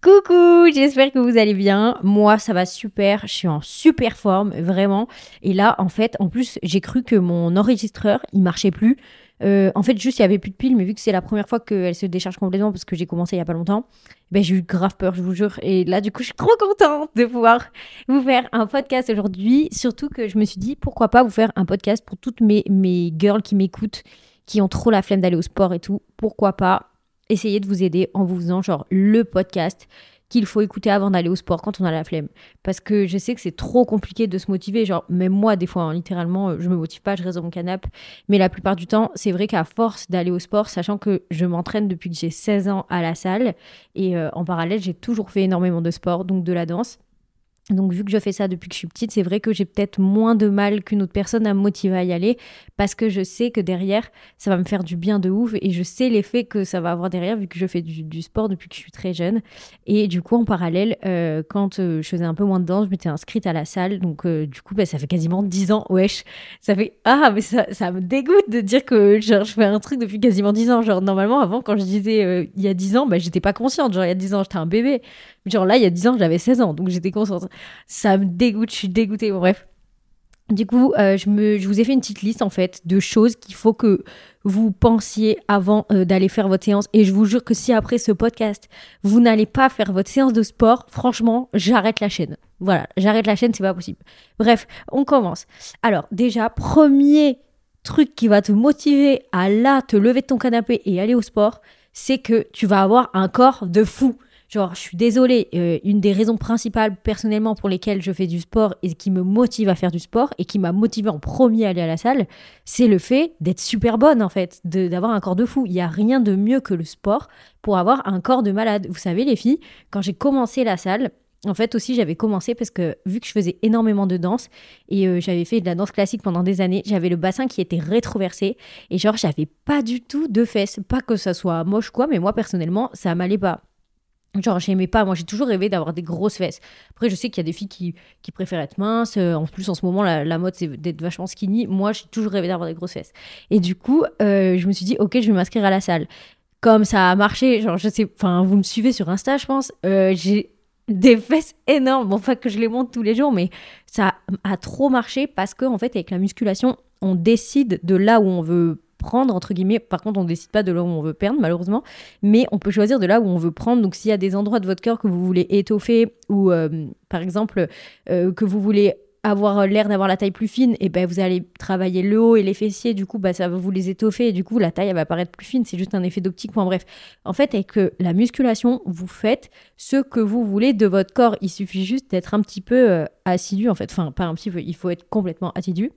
Coucou, j'espère que vous allez bien. Moi, ça va super. Je suis en super forme, vraiment. Et là, en fait, en plus, j'ai cru que mon enregistreur, il marchait plus. Euh, en fait, juste, il y avait plus de piles, mais vu que c'est la première fois qu'elle se décharge complètement parce que j'ai commencé il y a pas longtemps, ben, j'ai eu grave peur, je vous jure. Et là, du coup, je suis trop contente de pouvoir vous faire un podcast aujourd'hui. Surtout que je me suis dit, pourquoi pas vous faire un podcast pour toutes mes, mes girls qui m'écoutent, qui ont trop la flemme d'aller au sport et tout. Pourquoi pas essayer de vous aider en vous faisant genre le podcast qu'il faut écouter avant d'aller au sport quand on a la flemme. Parce que je sais que c'est trop compliqué de se motiver. Genre, même moi, des fois, hein, littéralement, je me motive pas, je reste dans mon canapé. Mais la plupart du temps, c'est vrai qu'à force d'aller au sport, sachant que je m'entraîne depuis que j'ai 16 ans à la salle, et euh, en parallèle, j'ai toujours fait énormément de sport, donc de la danse. Donc vu que je fais ça depuis que je suis petite, c'est vrai que j'ai peut-être moins de mal qu'une autre personne à me motiver à y aller parce que je sais que derrière, ça va me faire du bien de ouf et je sais l'effet que ça va avoir derrière vu que je fais du, sport depuis que je suis très jeune. Et du coup, en parallèle, euh, quand euh, je faisais un peu moins de danse, je m'étais inscrite à la salle. Donc euh, du coup, bah, ça fait quasiment 10 ans, wesh. Ça fait... Ah, mais ça, ça me dégoûte de dire que genre, je fais un truc depuis quasiment 10 ans. Genre normalement, avant, quand je disais il y a 10 ans, bah, j'étais pas consciente. Genre il y a 10 ans, j'étais un bébé. Genre là, il y a 10 ans, j'avais 16 ans, donc j'étais consciente. Ça me dégoûte, je suis dégoûtée. bref. Du coup, euh, je, me, je vous ai fait une petite liste en fait de choses qu'il faut que vous pensiez avant euh, d'aller faire votre séance. Et je vous jure que si après ce podcast, vous n'allez pas faire votre séance de sport, franchement, j'arrête la chaîne. Voilà, j'arrête la chaîne, c'est pas possible. Bref, on commence. Alors, déjà, premier truc qui va te motiver à là te lever de ton canapé et aller au sport, c'est que tu vas avoir un corps de fou. Genre, je suis désolée, euh, une des raisons principales personnellement pour lesquelles je fais du sport et qui me motive à faire du sport et qui m'a motivé en premier à aller à la salle, c'est le fait d'être super bonne en fait, d'avoir un corps de fou. Il n'y a rien de mieux que le sport pour avoir un corps de malade. Vous savez les filles, quand j'ai commencé la salle, en fait aussi j'avais commencé parce que vu que je faisais énormément de danse et euh, j'avais fait de la danse classique pendant des années, j'avais le bassin qui était rétroversé et genre j'avais pas du tout de fesses. Pas que ça soit moche quoi, mais moi personnellement ça m'allait pas. Genre, j'aimais pas. Moi, j'ai toujours rêvé d'avoir des grosses fesses. Après, je sais qu'il y a des filles qui, qui, préfèrent être minces. Euh, en plus, en ce moment, la, mode, c'est d'être vachement skinny. Moi, j'ai toujours rêvé d'avoir des grosses fesses. Et du coup, euh, je me suis dit, OK, je vais m'inscrire à la salle. Comme ça a marché, genre, je sais, enfin, vous me suivez sur Insta, je pense. Euh, j'ai des fesses énormes. Bon, pas que je les monte tous les jours, mais ça a trop marché parce que, en fait, avec la musculation, on décide de là où on veut prendre, entre guillemets. Par contre, on ne décide pas de là où on veut perdre, malheureusement, mais on peut choisir de là où on veut prendre. Donc, s'il y a des endroits de votre corps que vous voulez étoffer ou, euh, par exemple, euh, que vous voulez avoir l'air d'avoir la taille plus fine, et ben vous allez travailler le haut et les fessiers, du coup bah, ça va vous les étoffer, et du coup la taille elle va paraître plus fine, c'est juste un effet d'optique. Enfin bref, en fait avec la musculation, vous faites ce que vous voulez de votre corps, il suffit juste d'être un petit peu euh, assidu en fait, enfin pas un petit peu, il faut être complètement assidu.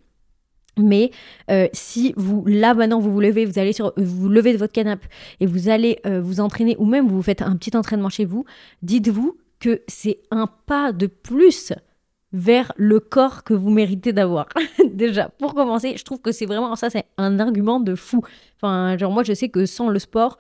Mais euh, si vous, là maintenant, vous vous levez, vous allez sur, vous levez de votre canapé et vous allez euh, vous entraîner ou même vous faites un petit entraînement chez vous, dites-vous que c'est un pas de plus vers le corps que vous méritez d'avoir. Déjà, pour commencer, je trouve que c'est vraiment ça, c'est un argument de fou. Enfin, genre moi, je sais que sans le sport,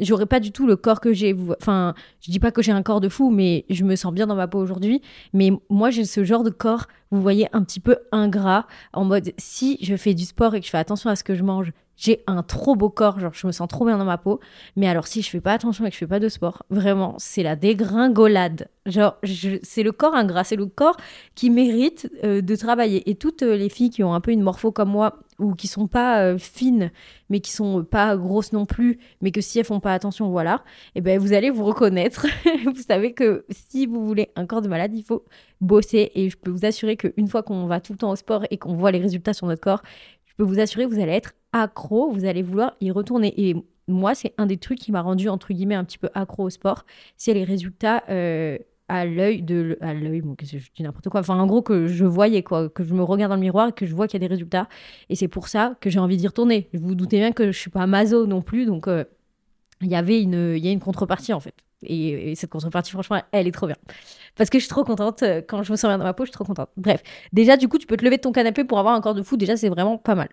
j'aurais pas du tout le corps que j'ai. Enfin, je dis pas que j'ai un corps de fou, mais je me sens bien dans ma peau aujourd'hui. Mais moi, j'ai ce genre de corps, vous voyez, un petit peu ingrat, en mode si je fais du sport et que je fais attention à ce que je mange, j'ai un trop beau corps, genre je me sens trop bien dans ma peau. Mais alors si je fais pas attention et que je fais pas de sport, vraiment, c'est la dégringolade. Genre, c'est le corps ingrat, c'est le corps qui mérite euh, de travailler. Et toutes euh, les filles qui ont un peu une morpho comme moi, ou qui sont pas euh, fines, mais qui sont pas grosses non plus, mais que si elles font pas attention, voilà, et eh ben vous allez vous reconnaître. vous savez que si vous voulez un corps de malade, il faut bosser. Et je peux vous assurer qu'une fois qu'on va tout le temps au sport et qu'on voit les résultats sur notre corps, je peux vous assurer que vous allez être accro, vous allez vouloir y retourner. Et moi, c'est un des trucs qui m'a rendu, entre guillemets, un petit peu accro au sport, c'est les résultats euh, à l'œil de à l'œil bon je dis n'importe quoi. Enfin en gros que je voyais quoi que je me regarde dans le miroir et que je vois qu'il y a des résultats. Et c'est pour ça que j'ai envie d'y retourner. Vous vous doutez bien que je suis pas maso non plus donc euh, il y avait une il y a une contrepartie en fait. Et, cette contrepartie franchement elle est trop bien. Parce que je suis trop contente euh, quand je me sens bien dans ma peau je suis trop contente. Bref. Déjà du coup tu peux te lever de ton canapé pour avoir un corps de fou. Déjà c'est vraiment pas mal.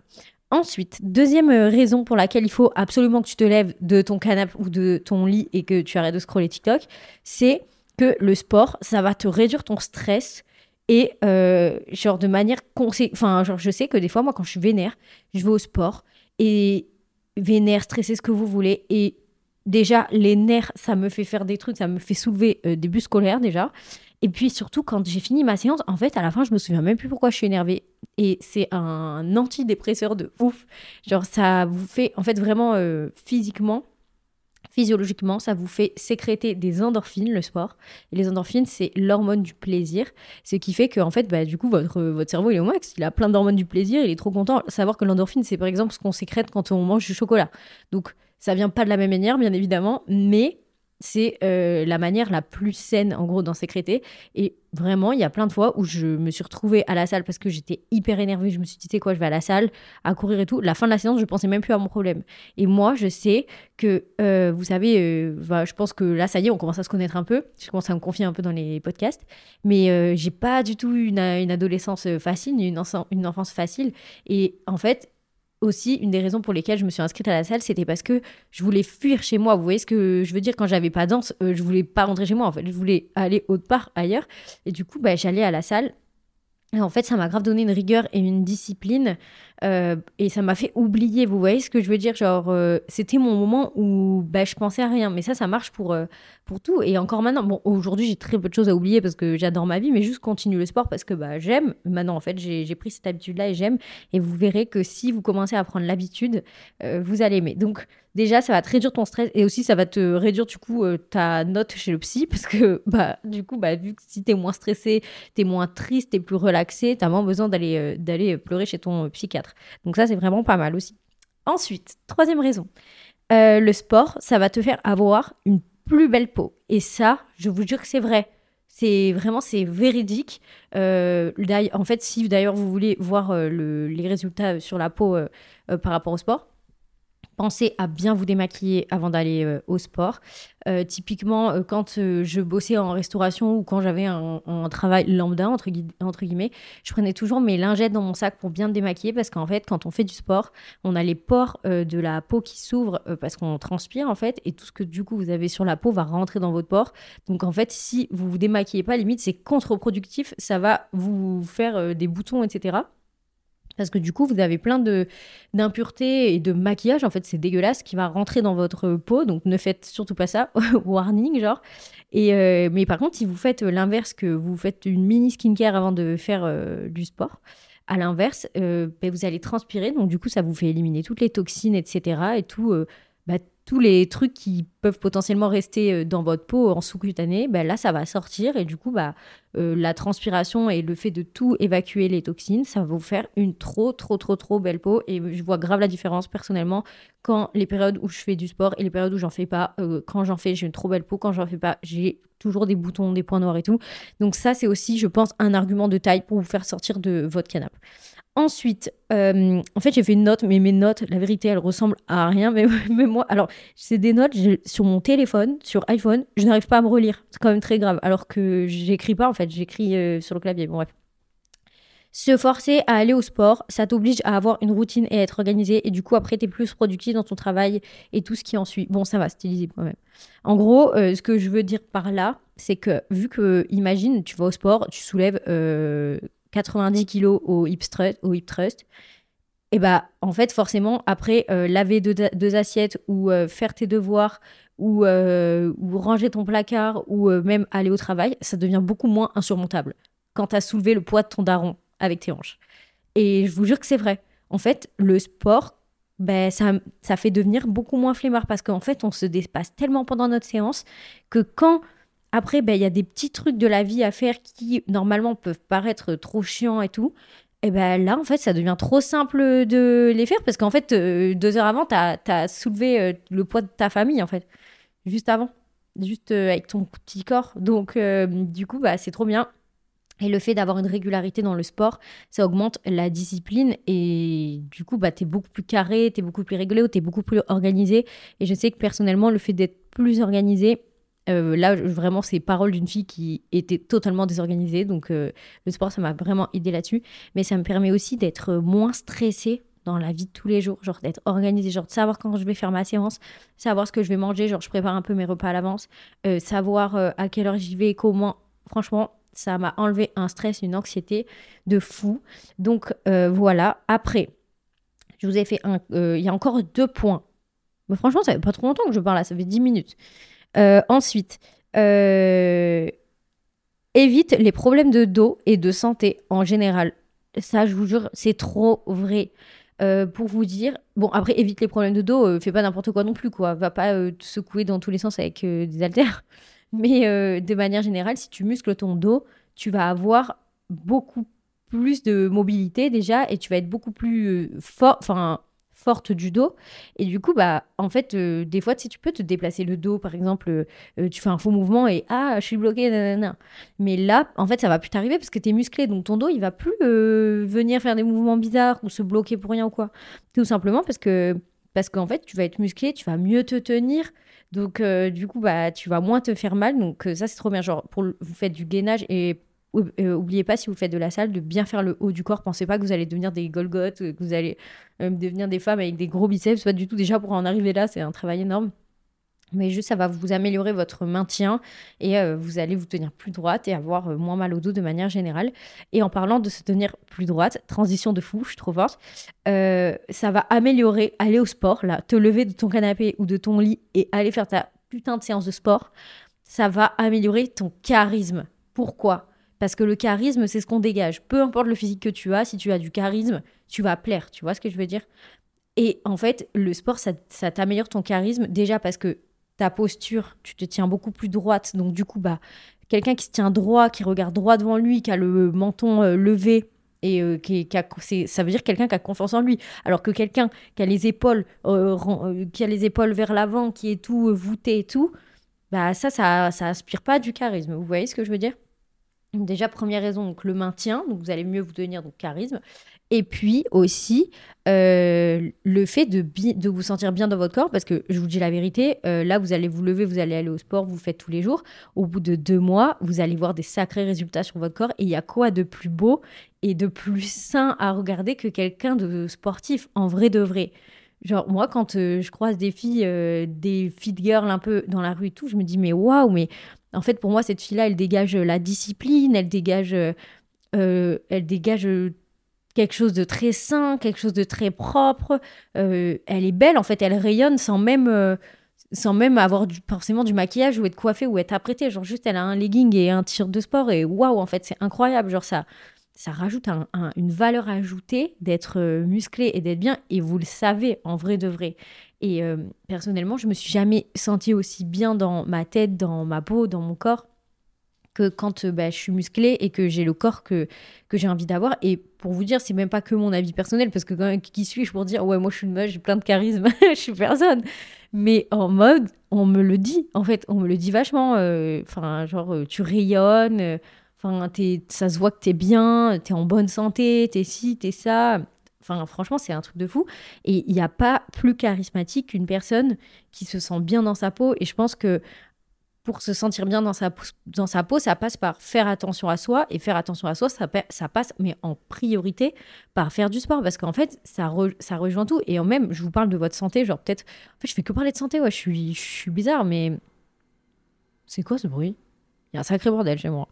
Ensuite, deuxième euh, raison pour laquelle il faut absolument que tu te lèves de ton canapé ou de ton lit et que tu arrêtes de scroller TikTok, c'est que le sport, ça va te réduire ton stress et euh, genre de manière enfin genre je sais que des fois moi quand je suis vénère, je vais au sport et vénère, stressé ce que vous voulez et déjà, les nerfs, ça me fait faire des trucs, ça me fait soulever euh, des bus scolaires déjà. Et puis surtout, quand j'ai fini ma séance, en fait, à la fin, je me souviens même plus pourquoi je suis énervée. Et c'est un antidépresseur de ouf. Genre, ça vous fait, en fait, vraiment euh, physiquement, physiologiquement, ça vous fait sécréter des endorphines, le sport. Et les endorphines, c'est l'hormone du plaisir. Ce qui fait que, en fait, bah, du coup, votre, votre cerveau, il est au max. Il a plein d'hormones du plaisir. Il est trop content. Savoir que l'endorphine, c'est par exemple ce qu'on sécrète quand on mange du chocolat. Donc, ça vient pas de la même manière, bien évidemment, mais c'est euh, la manière la plus saine, en gros, d'en sécréter. Et vraiment, il y a plein de fois où je me suis retrouvée à la salle parce que j'étais hyper énervée. Je me suis dit, tu sais quoi, je vais à la salle, à courir et tout. La fin de la séance, je pensais même plus à mon problème. Et moi, je sais que, euh, vous savez, euh, bah, je pense que là, ça y est, on commence à se connaître un peu. Je commence à me confier un peu dans les podcasts. Mais j'ai pas du tout une, une adolescence facile, une enfance facile. Et en fait, aussi, une des raisons pour lesquelles je me suis inscrite à la salle, c'était parce que je voulais fuir chez moi. Vous voyez ce que je veux dire quand j'avais pas danse, euh, je voulais pas rentrer chez moi. En fait, je voulais aller autre part ailleurs. Et du coup, bah, j'allais à la salle et en fait, ça m'a grave donné une rigueur et une discipline. Euh, et ça m'a fait oublier, vous voyez ce que je veux dire Genre, euh, c'était mon moment où bah, je pensais à rien. Mais ça, ça marche pour, euh, pour tout. Et encore maintenant, bon, aujourd'hui, j'ai très peu de choses à oublier parce que j'adore ma vie, mais juste continue le sport parce que bah, j'aime. Maintenant, en fait, j'ai pris cette habitude-là et j'aime. Et vous verrez que si vous commencez à prendre l'habitude, vous allez aimer. Donc, déjà, ça va te réduire ton stress et aussi, ça va te réduire du coup ta note chez le psy parce que, bah, du coup, bah, vu que si t'es moins stressé, t'es moins triste, t'es plus relaxé, t'as moins besoin d'aller d'aller pleurer chez ton psychiatre. Donc ça, c'est vraiment pas mal aussi. Ensuite, troisième raison, euh, le sport, ça va te faire avoir une plus belle peau. Et ça, je vous jure que c'est vrai. C'est vraiment, c'est véridique. Euh, en fait, si d'ailleurs vous voulez voir euh, les résultats sur la peau par rapport au sport, pensez à bien vous démaquiller avant d'aller euh, au sport. Euh, typiquement, euh, quand je bossais en restauration ou quand j'avais un, travail lambda, entre, guillemets, je prenais toujours mes lingettes dans mon sac pour bien me démaquiller parce qu'en fait, quand on fait du sport, on a les pores de la peau qui s'ouvrent parce qu'on transpire en fait et tout ce que du coup vous avez sur la peau va rentrer dans votre pore. Donc en fait, si vous vous démaquillez pas, limite c'est contre-productif, ça va vous faire des boutons, etc. Parce que du coup, vous avez plein d'impuretés et de maquillage. En fait, c'est dégueulasse qui va rentrer dans votre peau. Donc, ne faites surtout pas ça. Warning, genre. Et euh, mais par contre, si vous faites l'inverse, que vous faites une mini skincare avant de faire euh, du sport, à l'inverse, euh, ben, vous allez transpirer. Donc, du coup, ça vous fait éliminer toutes les toxines, etc. Et tout, bah, tous les trucs qui peuvent potentiellement rester euh, dans votre peau en sous-cutané, ben là, ça va sortir et du coup, bah, euh, la transpiration et le fait de tout évacuer les toxines, ça va vous faire une trop, trop, trop, trop belle peau. Et je vois grave la différence personnellement quand les périodes où je fais du sport et les périodes où j'en fais pas. Euh, quand j'en fais, j'ai une trop belle peau. Quand j'en fais pas, j'ai toujours des boutons, des points noirs et tout. Donc ça, c'est aussi, je pense, un argument de taille pour vous faire sortir de votre canapé. Ensuite, euh, en fait, j'ai fait une note, mais mes notes, la vérité, elles ressemblent à rien. Mais, mais moi, alors, c'est des notes sur mon téléphone, sur iPhone, je n'arrive pas à me relire. C'est quand même très grave. Alors que j'écris pas, en fait, j'écris euh, sur le clavier. Bon, bref. Se forcer à aller au sport, ça t'oblige à avoir une routine et à être organisé. Et du coup, après, tu es plus productif dans ton travail et tout ce qui en suit. Bon, ça va, styliser quand même. En gros, euh, ce que je veux dire par là, c'est que vu que, imagine, tu vas au sport, tu soulèves 90 kilos au hip thrust, au hip et bah en fait forcément après euh, laver deux, assiettes ou euh, faire tes devoirs ou, euh, ou, ranger ton placard ou même aller au travail, ça devient beaucoup moins insurmontable quand tu as soulevé le poids de ton daron avec tes hanches. Et je vous jure que c'est vrai. En fait, le sport, ben, ça, ça fait devenir beaucoup moins flemmard parce qu'en fait, on se dépasse tellement pendant notre séance que quand après, ben, il y a des petits trucs de la vie à faire qui, normalement, peuvent paraître trop chiants et tout. Et ben là, en fait, ça devient trop simple de les faire parce qu'en fait, euh, deux heures avant, tu as, soulevé euh, le poids de ta famille, en fait. Juste avant. Juste euh, avec ton petit corps. Donc, du coup, bah, c'est trop bien. Et le fait d'avoir une régularité dans le sport, ça augmente la discipline et du coup, bah, tu es beaucoup plus carré, tu es beaucoup plus régulier, tu es beaucoup plus organisé. Et je sais que personnellement, le fait d'être plus organisé, euh, là, vraiment, c'est paroles d'une fille qui était totalement désorganisée. Donc, euh, le sport, ça m'a vraiment aidé là-dessus. Mais ça me permet aussi d'être moins stressée dans la vie de tous les jours, genre d'être organisée, genre de savoir quand je vais faire ma séance, savoir ce que je vais manger, genre je prépare un peu mes repas à l'avance, euh, savoir à quelle heure j'y vais, comment. Franchement, ça m'a enlevé un stress, une anxiété de fou. Donc voilà. Après, je vous ai fait un. Il y a encore deux points Mais franchement, ça fait pas trop longtemps que je parle là, ça fait 10 minutes. Euh, ensuite, euh, évite les problèmes de dos et de santé en général. Ça, je vous jure, c'est trop vrai. Euh, pour vous dire, bon, après, évite les problèmes de dos, euh, fais pas n'importe quoi non plus, quoi. Va pas te secouer dans tous les sens avec des haltères. Mais de manière générale, si tu muscles ton dos, tu vas avoir beaucoup plus de mobilité déjà et tu vas être beaucoup plus fort, enfin forte du dos. Et du coup, bah, en fait, euh, des fois, tu peux te déplacer le dos, par exemple, euh, tu fais un faux mouvement et ah, je suis bloqué, nanana. Mais là, en fait, ça va plus t'arriver parce que tu es musclé, donc ton dos, il va plus euh, venir faire des mouvements bizarres ou se bloquer pour rien ou quoi. Tout simplement parce que parce qu'en fait, tu vas être musclé, tu vas mieux te tenir. Donc, du coup, bah, tu vas moins te faire mal. Donc, ça, c'est trop bien. Genre, pour vous faites du gainage et euh, oubliez pas, si vous faites de la salle, de bien faire le haut du corps. Pensez pas que vous allez devenir des Golgoth, que vous allez euh, devenir des femmes avec des gros biceps. Pas du tout. Déjà, pour en arriver là, c'est un travail énorme. Mais juste, ça va vous améliorer votre maintien et euh, vous allez vous tenir plus droite et avoir moins mal au dos de manière générale. Et en parlant de se tenir plus droite, transition de fou, je suis trop forte, ça va améliorer, aller au sport, là, te lever de ton canapé ou de ton lit et aller faire ta putain de séance de sport, ça va améliorer ton charisme. Pourquoi? Parce que le charisme, c'est ce qu'on dégage. Peu importe le physique que tu as, si tu as du charisme, tu vas plaire. Tu vois ce que je veux dire? Et en fait, le sport, ça, t'améliore ton charisme déjà parce que ta posture, tu te tiens beaucoup plus droite. Donc du coup, bah, quelqu'un qui se tient droit, qui regarde droit devant lui, qui a le menton euh, levé, et euh, qui, a- ça veut dire quelqu'un qui a confiance en lui. Alors que quelqu'un qui a les épaules, euh, qui a les épaules vers l'avant, qui est tout voûté et tout, bah ça, ça, ça aspire pas du charisme. Vous voyez ce que je veux dire? Déjà, première raison, donc le maintien, donc vous allez mieux vous tenir, donc charisme. Et puis aussi, euh, le fait de, de vous sentir bien dans votre corps, parce que je vous dis la vérité, euh, là, vous allez vous lever, vous allez aller au sport, vous faites tous les jours. Au bout de deux mois, vous allez voir des sacrés résultats sur votre corps. Et il y a quoi de plus beau et de plus sain à regarder que quelqu'un de sportif, en vrai de vrai? Genre, moi, quand euh, je croise des filles, euh, des fit girls un peu dans la rue et tout, je me dis, mais waouh, mais en fait, pour moi, cette fille-là, elle dégage euh, la discipline, elle dégage, euh, euh, elle dégage quelque chose de très sain, quelque chose de très propre. Elle est belle, en fait, elle rayonne sans même, sans même avoir du- forcément du maquillage ou être coiffée ou être apprêtée. Genre, juste, elle a un legging et un t-shirt de sport et waouh, en fait, c'est incroyable. Genre, ça, ça rajoute un- un- une valeur ajoutée d'être euh, musclé et d'être bien. Et vous le savez, en vrai de vrai. Et euh, personnellement, je me suis jamais sentie aussi bien dans ma tête, dans ma peau, dans mon corps que quand euh, bah, je suis musclée et que j'ai le corps que, j'ai envie d'avoir. Et pour vous dire, c'est même pas que mon avis personnel, parce que quand qui suis-je pour dire, ouais, moi je suis une meuf, j'ai plein de charisme, je suis personne. Mais en mode, on me le dit, en fait, on me le dit vachement. Enfin, genre, tu rayonnes, enfin, ça se voit que t'es bien, t'es en bonne santé, t'es ci, t'es ça. Enfin, franchement, c'est un truc de fou. Et il n'y a pas plus charismatique qu'une personne qui se sent bien dans sa peau. Et je pense que pour se sentir bien dans sa, dans sa peau, ça passe par faire attention à soi. Et faire attention à soi, ça, ça passe, mais en priorité, par faire du sport. Parce qu'en fait, ça, re- ça rejoint tout. Et en même, je vous parle de votre santé, genre peut-être... En fait, je fais que parler de santé, ouais, je suis bizarre, mais... C'est quoi ce bruit? Il y a un sacré bordel chez moi.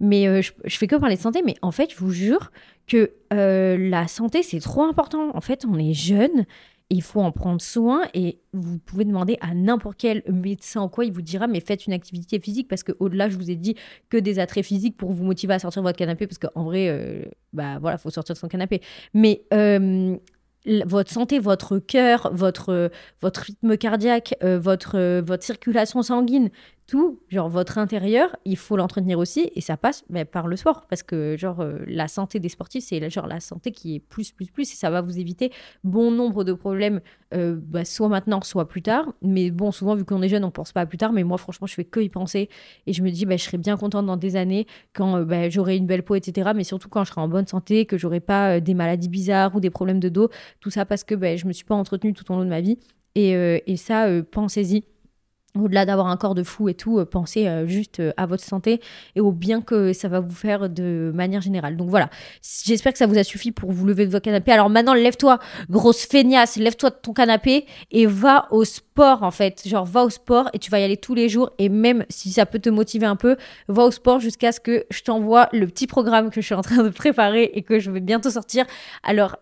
Mais euh, je, je fais que parler de santé, mais en fait, je vous jure que euh, la santé, c'est trop important. En fait, on est jeune, il faut en prendre soin et vous pouvez demander à n'importe quel médecin ou quoi, il vous dira mais faites une activité physique parce que au-delà, je vous ai dit que des attraits physiques pour vous motiver à sortir de votre canapé parce qu'en vrai, euh, bah voilà, faut sortir de son canapé. Mais euh, votre santé, votre cœur, votre, votre rythme cardiaque, votre, votre circulation sanguine, tout, genre votre intérieur, il faut l'entretenir aussi et ça passe mais, par le sport parce que genre euh, la santé des sportifs, c'est genre la santé qui est plus, plus, plus et ça va vous éviter bon nombre de problèmes, euh, bah, soit maintenant, soit plus tard. Mais bon, souvent, vu qu'on est jeune, on pense pas à plus tard. Mais moi, franchement, je fais que y penser et je me dis, bah, je serais bien contente dans des années quand euh, bah, j'aurai une belle peau, etc. Mais surtout quand je serai en bonne santé, que j'aurai pas des maladies bizarres ou des problèmes de dos. Tout ça parce que bah, je me suis pas entretenue tout au long de ma vie. Et, et ça, pensez-y. Au-delà d'avoir un corps de fou et tout, euh, pensez euh, juste euh, à votre santé et au bien que ça va vous faire de manière générale. Donc voilà, j'espère que ça vous a suffi pour vous lever de votre canapé. Alors maintenant, lève-toi, grosse feignasse, lève-toi de ton canapé et va au sport en fait. Genre, va au sport et tu vas y aller tous les jours. Et même si ça peut te motiver un peu, va au sport jusqu'à ce que je t'envoie le petit programme que je suis en train de préparer et que je vais bientôt sortir. Alors,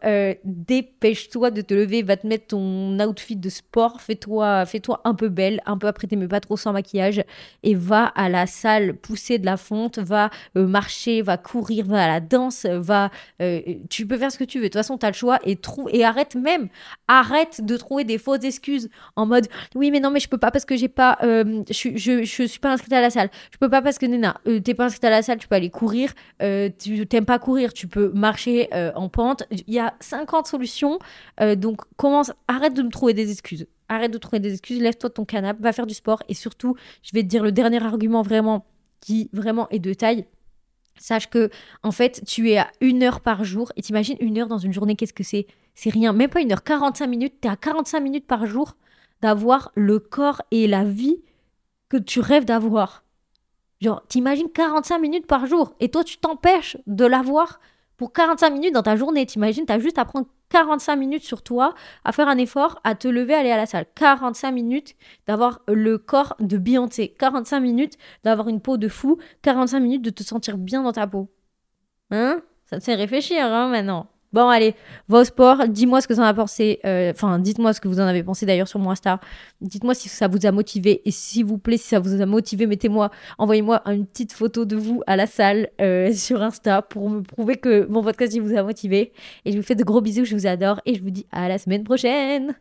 dépêche-toi de te lever, va te mettre ton outfit de sport, fais-toi fais un peu belle, un peu après mais pas trop sans maquillage, et va à la salle pousser de la fonte, va euh, marcher, va courir, va à la danse, va. Euh, tu peux faire ce que tu veux. De toute façon, tu as le choix et, trouve, et arrête même, arrête de trouver des fausses excuses en mode oui, mais non, mais je peux pas parce que j'ai pas. Euh, je, je, je, suis pas inscrite à la salle. Je peux pas parce que Nena, t'es pas inscrite à la salle, tu peux aller courir. tu t'aimes pas courir, tu peux marcher en pente. Il y a 50 solutions. donc, commence, arrête de me trouver des excuses. Arrête de trouver des excuses, lève-toi ton canapé, va faire du sport. Et surtout, je vais te dire le dernier argument vraiment qui vraiment est de taille. Sache que, en fait, tu es à une heure par jour. Et t'imagines une heure dans une journée, qu'est-ce que c'est? C'est rien. Même pas une heure, 45 minutes. Tu es à 45 minutes par jour d'avoir le corps et la vie que tu rêves d'avoir. Genre, t'imagines 45 minutes par jour. Et toi, tu t'empêches de l'avoir pour 45 minutes dans ta journée. T'imagines, t'as juste à prendre 45 minutes sur toi à faire un effort, à te lever, aller à la salle. 45 minutes d'avoir le corps de Beyoncé. 45 minutes d'avoir une peau de fou. 45 minutes de te sentir bien dans ta peau. Hein? Ça te fait réfléchir, hein, maintenant. Bon, allez, va au sport. Dis-moi ce que vous en avez pensé. Euh, enfin, dites-moi ce que vous en avez pensé d'ailleurs sur mon Insta. Dites-moi si ça vous a motivé. Et s'il vous plaît, si ça vous a motivé, mettez-moi, envoyez-moi une petite photo de vous à la salle euh, sur Insta pour me prouver que mon podcast vous a motivé. Et je vous fais de gros bisous. Je vous adore. Et je vous dis à la semaine prochaine.